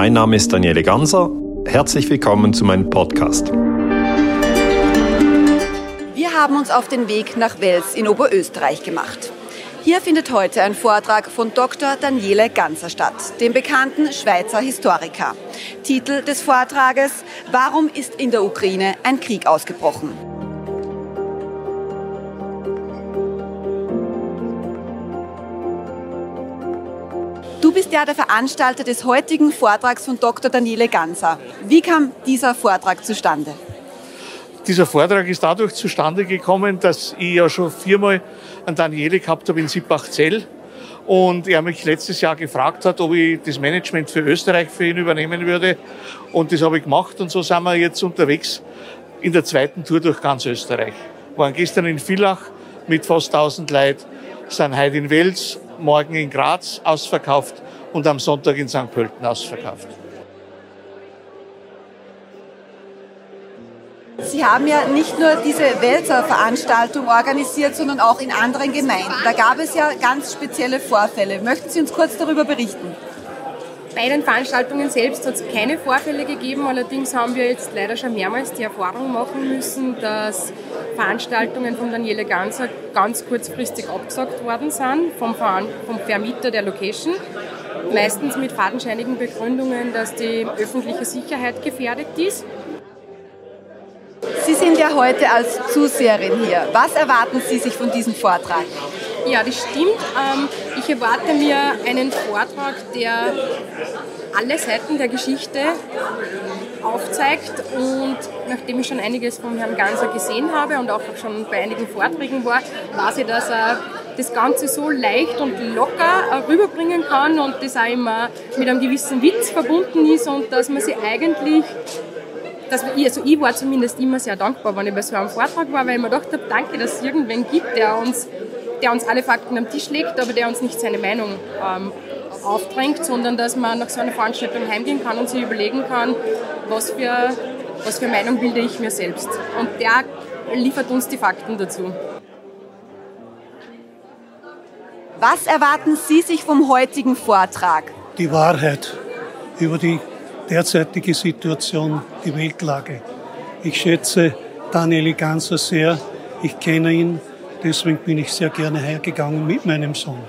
Mein Name ist Daniele Ganser. Herzlich willkommen zu meinem Podcast. Wir haben uns auf den Weg nach Wels in Oberösterreich gemacht. Hier findet heute ein Vortrag von Dr. Daniele Ganser statt, dem bekannten Schweizer Historiker. Titel des Vortrages Warum ist in der Ukraine ein Krieg ausgebrochen? Du bist ja der Veranstalter des heutigen Vortrags von Dr. Daniele Ganser. Wie kam dieser Vortrag zustande? Dieser Vortrag ist dadurch zustande gekommen, dass ich ja schon viermal einen Daniele gehabt habe in Sippach-Zell und er mich letztes Jahr gefragt hat, ob ich das Management für Österreich für ihn übernehmen würde. Und das habe ich gemacht und so sind wir jetzt unterwegs in der zweiten Tour durch ganz Österreich. Wir waren gestern in Villach mit fast 1000 Leuten, sind heute in Wels, morgen in Graz ausverkauft und am Sonntag in St. Pölten ausverkauft. Sie haben ja nicht nur diese Welser Veranstaltung organisiert, sondern auch in anderen Gemeinden. Da gab es ja ganz spezielle Vorfälle. Möchten Sie uns kurz darüber berichten? Bei den Veranstaltungen selbst hat es keine Vorfälle gegeben. Allerdings haben wir jetzt leider schon mehrmals die Erfahrung machen müssen, dass Veranstaltungen von Daniele Ganser ganz kurzfristig abgesagt worden sind vom, vom Vermieter der Location. Meistens mit fadenscheinigen Begründungen, dass die öffentliche Sicherheit gefährdet ist. Sie sind ja heute als Zuseherin hier. Was erwarten Sie sich von diesem Vortrag? Ja, das stimmt. Ähm, ich erwarte mir einen Vortrag, der alle Seiten der Geschichte aufzeigt und nachdem ich schon einiges von Herrn Ganser gesehen habe und auch schon bei einigen Vorträgen war, weiß ich, dass er das Ganze so leicht und locker rüberbringen kann und das auch immer mit einem gewissen Witz verbunden ist und dass man sich eigentlich dass also ich war zumindest immer sehr dankbar, wenn ich bei so einem Vortrag war, weil ich mir gedacht habe, danke, dass es irgendwen gibt, der uns, der uns alle Fakten am Tisch legt, aber der uns nicht seine Meinung ähm, aufdrängt, sondern dass man nach so einer Veranstaltung heimgehen kann und sich überlegen kann, was für, was für Meinung bilde ich mir selbst. Und der liefert uns die Fakten dazu. Was erwarten Sie sich vom heutigen Vortrag? Die Wahrheit über die derzeitige Situation, die Weltlage. Ich schätze Daniel Ganser sehr. Ich kenne ihn, deswegen bin ich sehr gerne hergegangen mit meinem Sohn.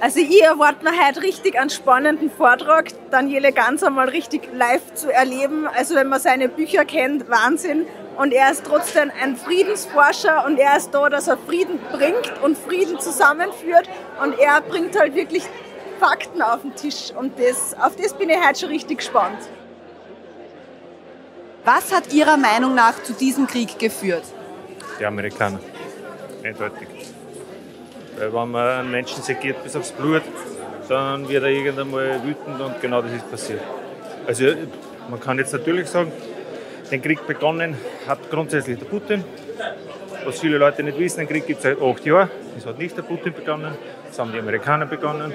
Also ich erwarte mir heute richtig einen spannenden Vortrag, Daniele Ganser mal richtig live zu erleben. Also wenn man seine Bücher kennt, Wahnsinn. Und er ist trotzdem ein Friedensforscher und er ist da, dass er Frieden bringt und Frieden zusammenführt. Und er bringt halt wirklich Fakten auf den Tisch und das, auf das bin ich heute schon richtig gespannt. Was hat Ihrer Meinung nach zu diesem Krieg geführt? Die Amerikaner, eindeutig. Weil wenn man einen Menschen segiert bis aufs Blut, dann wird er irgendwann mal wütend und genau das ist passiert. Also man kann jetzt natürlich sagen, den Krieg begonnen hat grundsätzlich der Putin. Was viele Leute nicht wissen, den Krieg gibt es seit acht Jahren. Das hat nicht der Putin begonnen, das haben die Amerikaner begonnen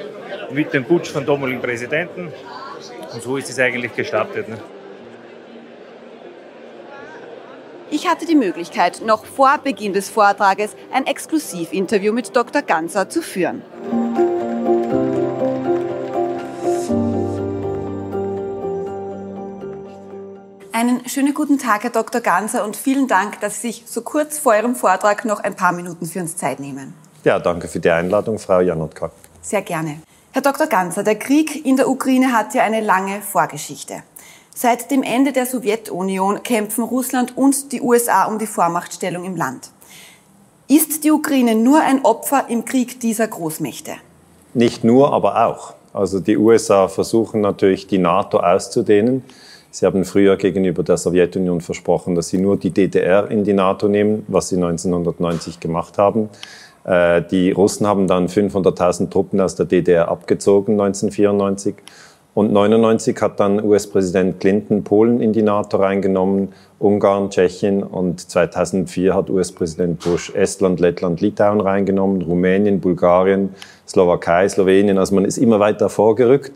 mit dem Putsch von damaligen Präsidenten. Und so ist es eigentlich gestartet. Ne? Ich hatte die Möglichkeit, noch vor Beginn des Vortrages ein Exklusivinterview mit Dr. Ganser zu führen. Einen schönen guten Tag, Herr Dr. Ganser, und vielen Dank, dass Sie sich so kurz vor Ihrem Vortrag noch ein paar Minuten für uns Zeit nehmen. Ja, danke für die Einladung, Frau Janotka. Sehr gerne. Herr Dr. Ganser, der Krieg in der Ukraine hat ja eine lange Vorgeschichte. Seit dem Ende der Sowjetunion kämpfen Russland und die USA um die Vormachtstellung im Land. Ist die Ukraine nur ein Opfer im Krieg dieser Großmächte? Nicht nur, aber auch. Also die USA versuchen natürlich, die NATO auszudehnen. Sie haben früher gegenüber der Sowjetunion versprochen, dass sie nur die DDR in die NATO nehmen, was sie 1990 gemacht haben. Äh, die Russen haben dann 500.000 Truppen aus der DDR abgezogen 1994. Und 1999 hat dann US-Präsident Clinton Polen in die NATO reingenommen, Ungarn, Tschechien und 2004 hat US-Präsident Bush Estland, Lettland, Litauen reingenommen, Rumänien, Bulgarien, Slowakei, Slowenien. Also man ist immer weiter vorgerückt.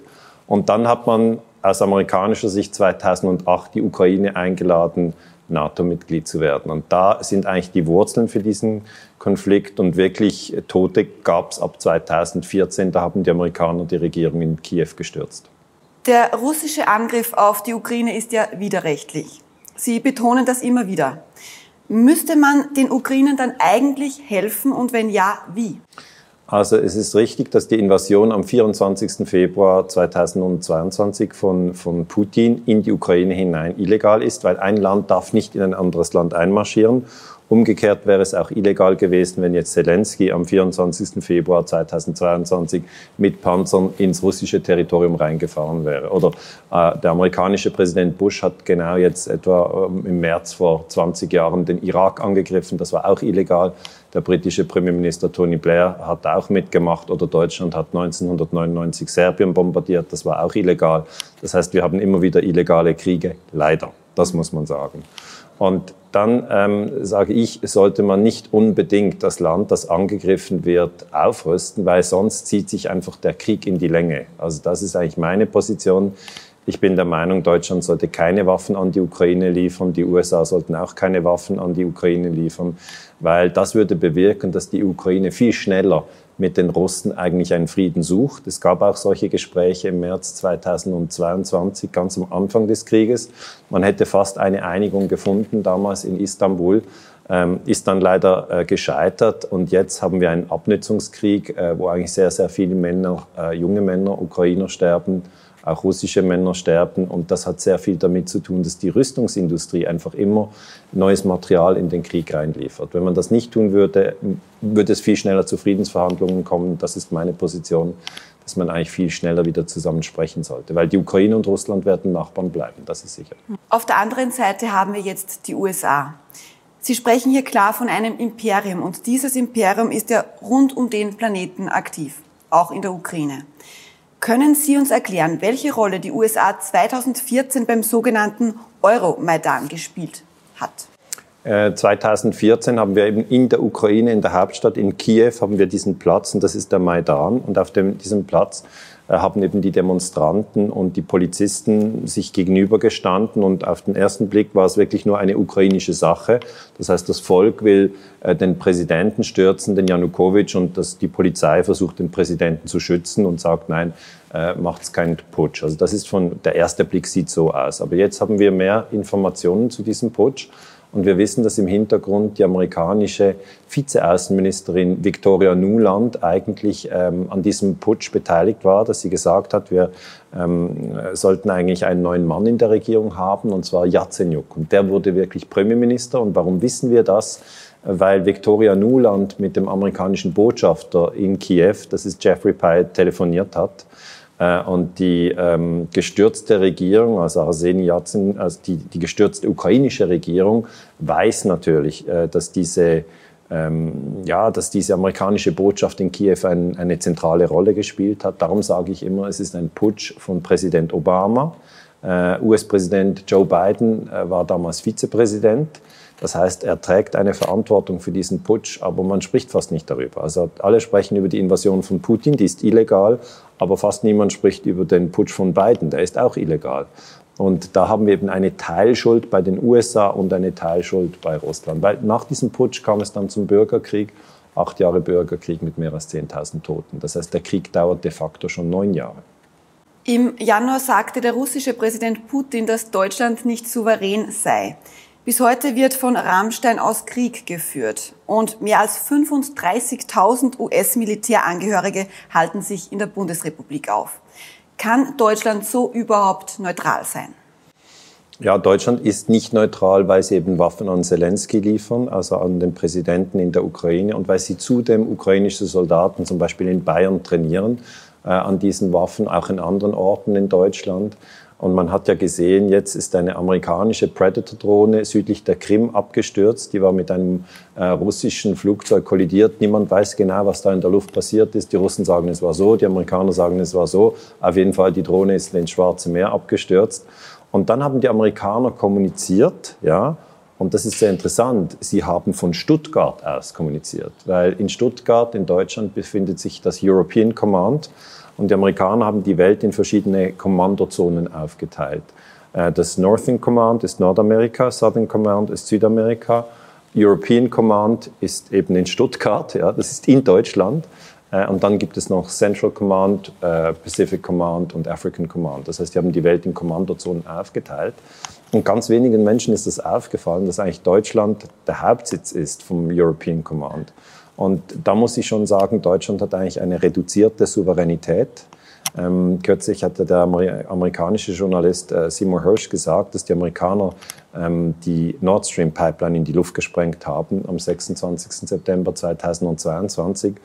Und dann hat man aus amerikanischer Sicht 2008 die Ukraine eingeladen, NATO-Mitglied zu werden. Und da sind eigentlich die Wurzeln für diesen Konflikt und wirklich Tote gab es ab 2014. Da haben die Amerikaner die Regierung in Kiew gestürzt. Der russische Angriff auf die Ukraine ist ja widerrechtlich. Sie betonen das immer wieder. Müsste man den Ukrainern dann eigentlich helfen und wenn ja, wie? Also es ist richtig, dass die Invasion am 24. Februar 2022 von, von Putin in die Ukraine hinein illegal ist, weil ein Land darf nicht in ein anderes Land einmarschieren Umgekehrt wäre es auch illegal gewesen, wenn jetzt Zelensky am 24. Februar 2022 mit Panzern ins russische Territorium reingefahren wäre. Oder äh, der amerikanische Präsident Bush hat genau jetzt etwa ähm, im März vor 20 Jahren den Irak angegriffen. Das war auch illegal. Der britische Premierminister Tony Blair hat auch mitgemacht oder Deutschland hat 1999 Serbien bombardiert. Das war auch illegal. Das heißt, wir haben immer wieder illegale Kriege. Leider. Das muss man sagen. Und dann ähm, sage ich, sollte man nicht unbedingt das Land, das angegriffen wird, aufrüsten, weil sonst zieht sich einfach der Krieg in die Länge. Also das ist eigentlich meine Position. Ich bin der Meinung, Deutschland sollte keine Waffen an die Ukraine liefern, die USA sollten auch keine Waffen an die Ukraine liefern, weil das würde bewirken, dass die Ukraine viel schneller mit den Russen eigentlich einen Frieden sucht. Es gab auch solche Gespräche im März 2022, ganz am Anfang des Krieges. Man hätte fast eine Einigung gefunden damals in Istanbul, ähm, ist dann leider äh, gescheitert. Und jetzt haben wir einen Abnützungskrieg, äh, wo eigentlich sehr, sehr viele Männer, äh, junge Männer, Ukrainer sterben auch russische Männer sterben. Und das hat sehr viel damit zu tun, dass die Rüstungsindustrie einfach immer neues Material in den Krieg reinliefert. Wenn man das nicht tun würde, würde es viel schneller zu Friedensverhandlungen kommen. Das ist meine Position, dass man eigentlich viel schneller wieder zusammen sprechen sollte. Weil die Ukraine und Russland werden Nachbarn bleiben, das ist sicher. Auf der anderen Seite haben wir jetzt die USA. Sie sprechen hier klar von einem Imperium und dieses Imperium ist ja rund um den Planeten aktiv, auch in der Ukraine. Können Sie uns erklären, welche Rolle die USA 2014 beim sogenannten Euromaidan gespielt hat? 2014 äh, haben wir eben in der Ukraine, in der Hauptstadt, in Kiew, haben wir diesen Platz und das ist der Maidan. Und auf dem, diesem Platz haben eben die Demonstranten und die Polizisten sich gegenübergestanden und auf den ersten Blick war es wirklich nur eine ukrainische Sache. Das heißt, das Volk will äh, den Präsidenten stürzen, den Janukowitsch, und das, die Polizei versucht, den Präsidenten zu schützen und sagt, nein, äh, macht es keinen Putsch. Also das ist von, der erste Blick sieht so aus. Aber jetzt haben wir mehr Informationen zu diesem Putsch. Und wir wissen, dass im Hintergrund die amerikanische Vizeaußenministerin Victoria Nuland eigentlich ähm, an diesem Putsch beteiligt war, dass sie gesagt hat, wir ähm, sollten eigentlich einen neuen Mann in der Regierung haben, und zwar Yatsenyuk. Und der wurde wirklich Premierminister. Und warum wissen wir das? Weil Victoria Nuland mit dem amerikanischen Botschafter in Kiew, das ist Jeffrey Pyatt, telefoniert hat und die ähm, gestürzte Regierung, also Arseni Yatsen, also die, die gestürzte ukrainische Regierung, weiß natürlich, äh, dass diese ähm, ja, dass diese amerikanische Botschaft in Kiew ein, eine zentrale Rolle gespielt hat. Darum sage ich immer, es ist ein Putsch von Präsident Obama. Äh, US-Präsident Joe Biden äh, war damals Vizepräsident. Das heißt, er trägt eine Verantwortung für diesen Putsch, aber man spricht fast nicht darüber. Also alle sprechen über die Invasion von Putin, die ist illegal, aber fast niemand spricht über den Putsch von Biden, der ist auch illegal. Und da haben wir eben eine Teilschuld bei den USA und eine Teilschuld bei Russland. Weil nach diesem Putsch kam es dann zum Bürgerkrieg, acht Jahre Bürgerkrieg mit mehr als 10.000 Toten. Das heißt, der Krieg dauert de facto schon neun Jahre. Im Januar sagte der russische Präsident Putin, dass Deutschland nicht souverän sei. Bis heute wird von Rammstein aus Krieg geführt und mehr als 35.000 US-Militärangehörige halten sich in der Bundesrepublik auf. Kann Deutschland so überhaupt neutral sein? Ja, Deutschland ist nicht neutral, weil sie eben Waffen an Zelensky liefern, also an den Präsidenten in der Ukraine, und weil sie zudem ukrainische Soldaten zum Beispiel in Bayern trainieren äh, an diesen Waffen, auch in anderen Orten in Deutschland. Und man hat ja gesehen, jetzt ist eine amerikanische Predator-Drohne südlich der Krim abgestürzt. Die war mit einem äh, russischen Flugzeug kollidiert. Niemand weiß genau, was da in der Luft passiert ist. Die Russen sagen, es war so, die Amerikaner sagen, es war so. Auf jeden Fall, die Drohne ist ins Schwarze Meer abgestürzt. Und dann haben die Amerikaner kommuniziert, ja, und das ist sehr interessant. Sie haben von Stuttgart aus kommuniziert, weil in Stuttgart in Deutschland befindet sich das European Command. Und die Amerikaner haben die Welt in verschiedene Kommandozonen aufgeteilt. Äh, das Northern Command ist Nordamerika, Southern Command ist Südamerika, European Command ist eben in Stuttgart, ja, das ist in Deutschland. Äh, und dann gibt es noch Central Command, äh, Pacific Command und African Command. Das heißt, die haben die Welt in Kommandozonen aufgeteilt. Und ganz wenigen Menschen ist das aufgefallen, dass eigentlich Deutschland der Hauptsitz ist vom European Command. Und da muss ich schon sagen, Deutschland hat eigentlich eine reduzierte Souveränität. Ähm, kürzlich hatte der amerikanische Journalist äh, Seymour Hirsch gesagt, dass die Amerikaner ähm, die Nord Stream Pipeline in die Luft gesprengt haben am 26. September 2022.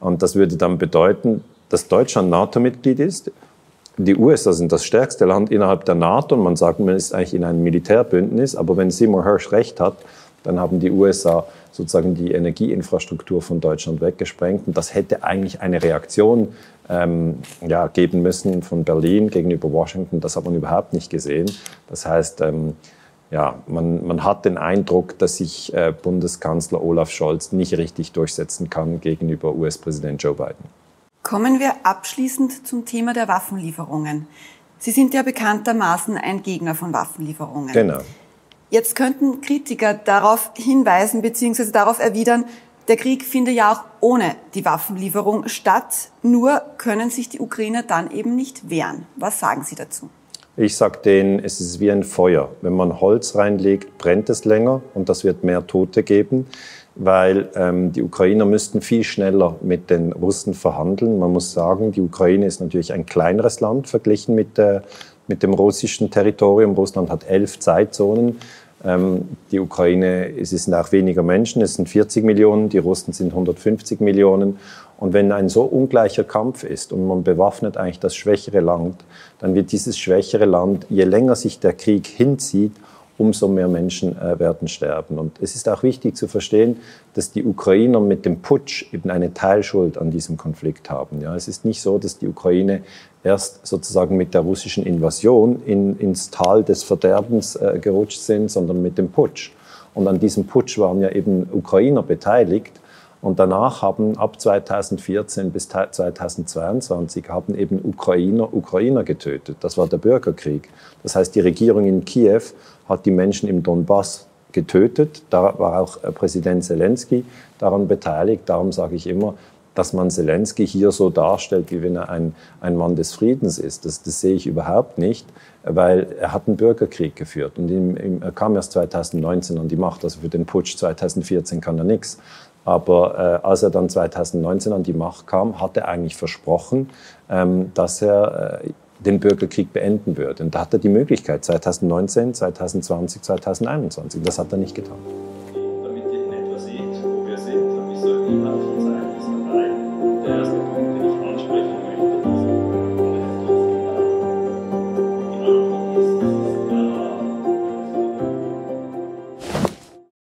Und das würde dann bedeuten, dass Deutschland NATO-Mitglied ist. Die USA sind das stärkste Land innerhalb der NATO und man sagt, man ist eigentlich in einem Militärbündnis. Aber wenn Seymour Hirsch recht hat, dann haben die USA sozusagen die Energieinfrastruktur von Deutschland weggesprengt. Und das hätte eigentlich eine Reaktion ähm, ja, geben müssen von Berlin gegenüber Washington. Das hat man überhaupt nicht gesehen. Das heißt, ähm, ja, man, man hat den Eindruck, dass sich äh, Bundeskanzler Olaf Scholz nicht richtig durchsetzen kann gegenüber US-Präsident Joe Biden. Kommen wir abschließend zum Thema der Waffenlieferungen. Sie sind ja bekanntermaßen ein Gegner von Waffenlieferungen. Genau. Jetzt könnten Kritiker darauf hinweisen bzw. darauf erwidern, der Krieg findet ja auch ohne die Waffenlieferung statt, nur können sich die Ukrainer dann eben nicht wehren. Was sagen Sie dazu? Ich sage denen, es ist wie ein Feuer. Wenn man Holz reinlegt, brennt es länger und das wird mehr Tote geben, weil ähm, die Ukrainer müssten viel schneller mit den Russen verhandeln. Man muss sagen, die Ukraine ist natürlich ein kleineres Land verglichen mit, äh, mit dem russischen Territorium. Russland hat elf Zeitzonen. Ähm, die Ukraine, es sind auch weniger Menschen, es sind 40 Millionen, die Russen sind 150 Millionen. Und wenn ein so ungleicher Kampf ist und man bewaffnet eigentlich das schwächere Land, dann wird dieses schwächere Land, je länger sich der Krieg hinzieht, umso mehr Menschen äh, werden sterben. Und es ist auch wichtig zu verstehen, dass die Ukrainer mit dem Putsch eben eine Teilschuld an diesem Konflikt haben. Ja, es ist nicht so, dass die Ukraine erst sozusagen mit der russischen Invasion in, ins Tal des Verderbens äh, gerutscht sind, sondern mit dem Putsch. Und an diesem Putsch waren ja eben Ukrainer beteiligt. Und danach haben ab 2014 bis 2022 haben eben Ukrainer Ukrainer getötet. Das war der Bürgerkrieg. Das heißt, die Regierung in Kiew hat die Menschen im Donbass getötet. Da war auch äh, Präsident Zelensky daran beteiligt. Darum sage ich immer, dass man Zelensky hier so darstellt, wie wenn er ein, ein Mann des Friedens ist. Das, das sehe ich überhaupt nicht, weil er hat einen Bürgerkrieg geführt und ihm, ihm, er kam erst 2019 an die Macht. Also für den Putsch 2014 kann er nichts. Aber äh, als er dann 2019 an die Macht kam, hat er eigentlich versprochen, ähm, dass er äh, den Bürgerkrieg beenden würde. Und da hat er die Möglichkeit 2019, 2020, 2021. Das hat er nicht getan.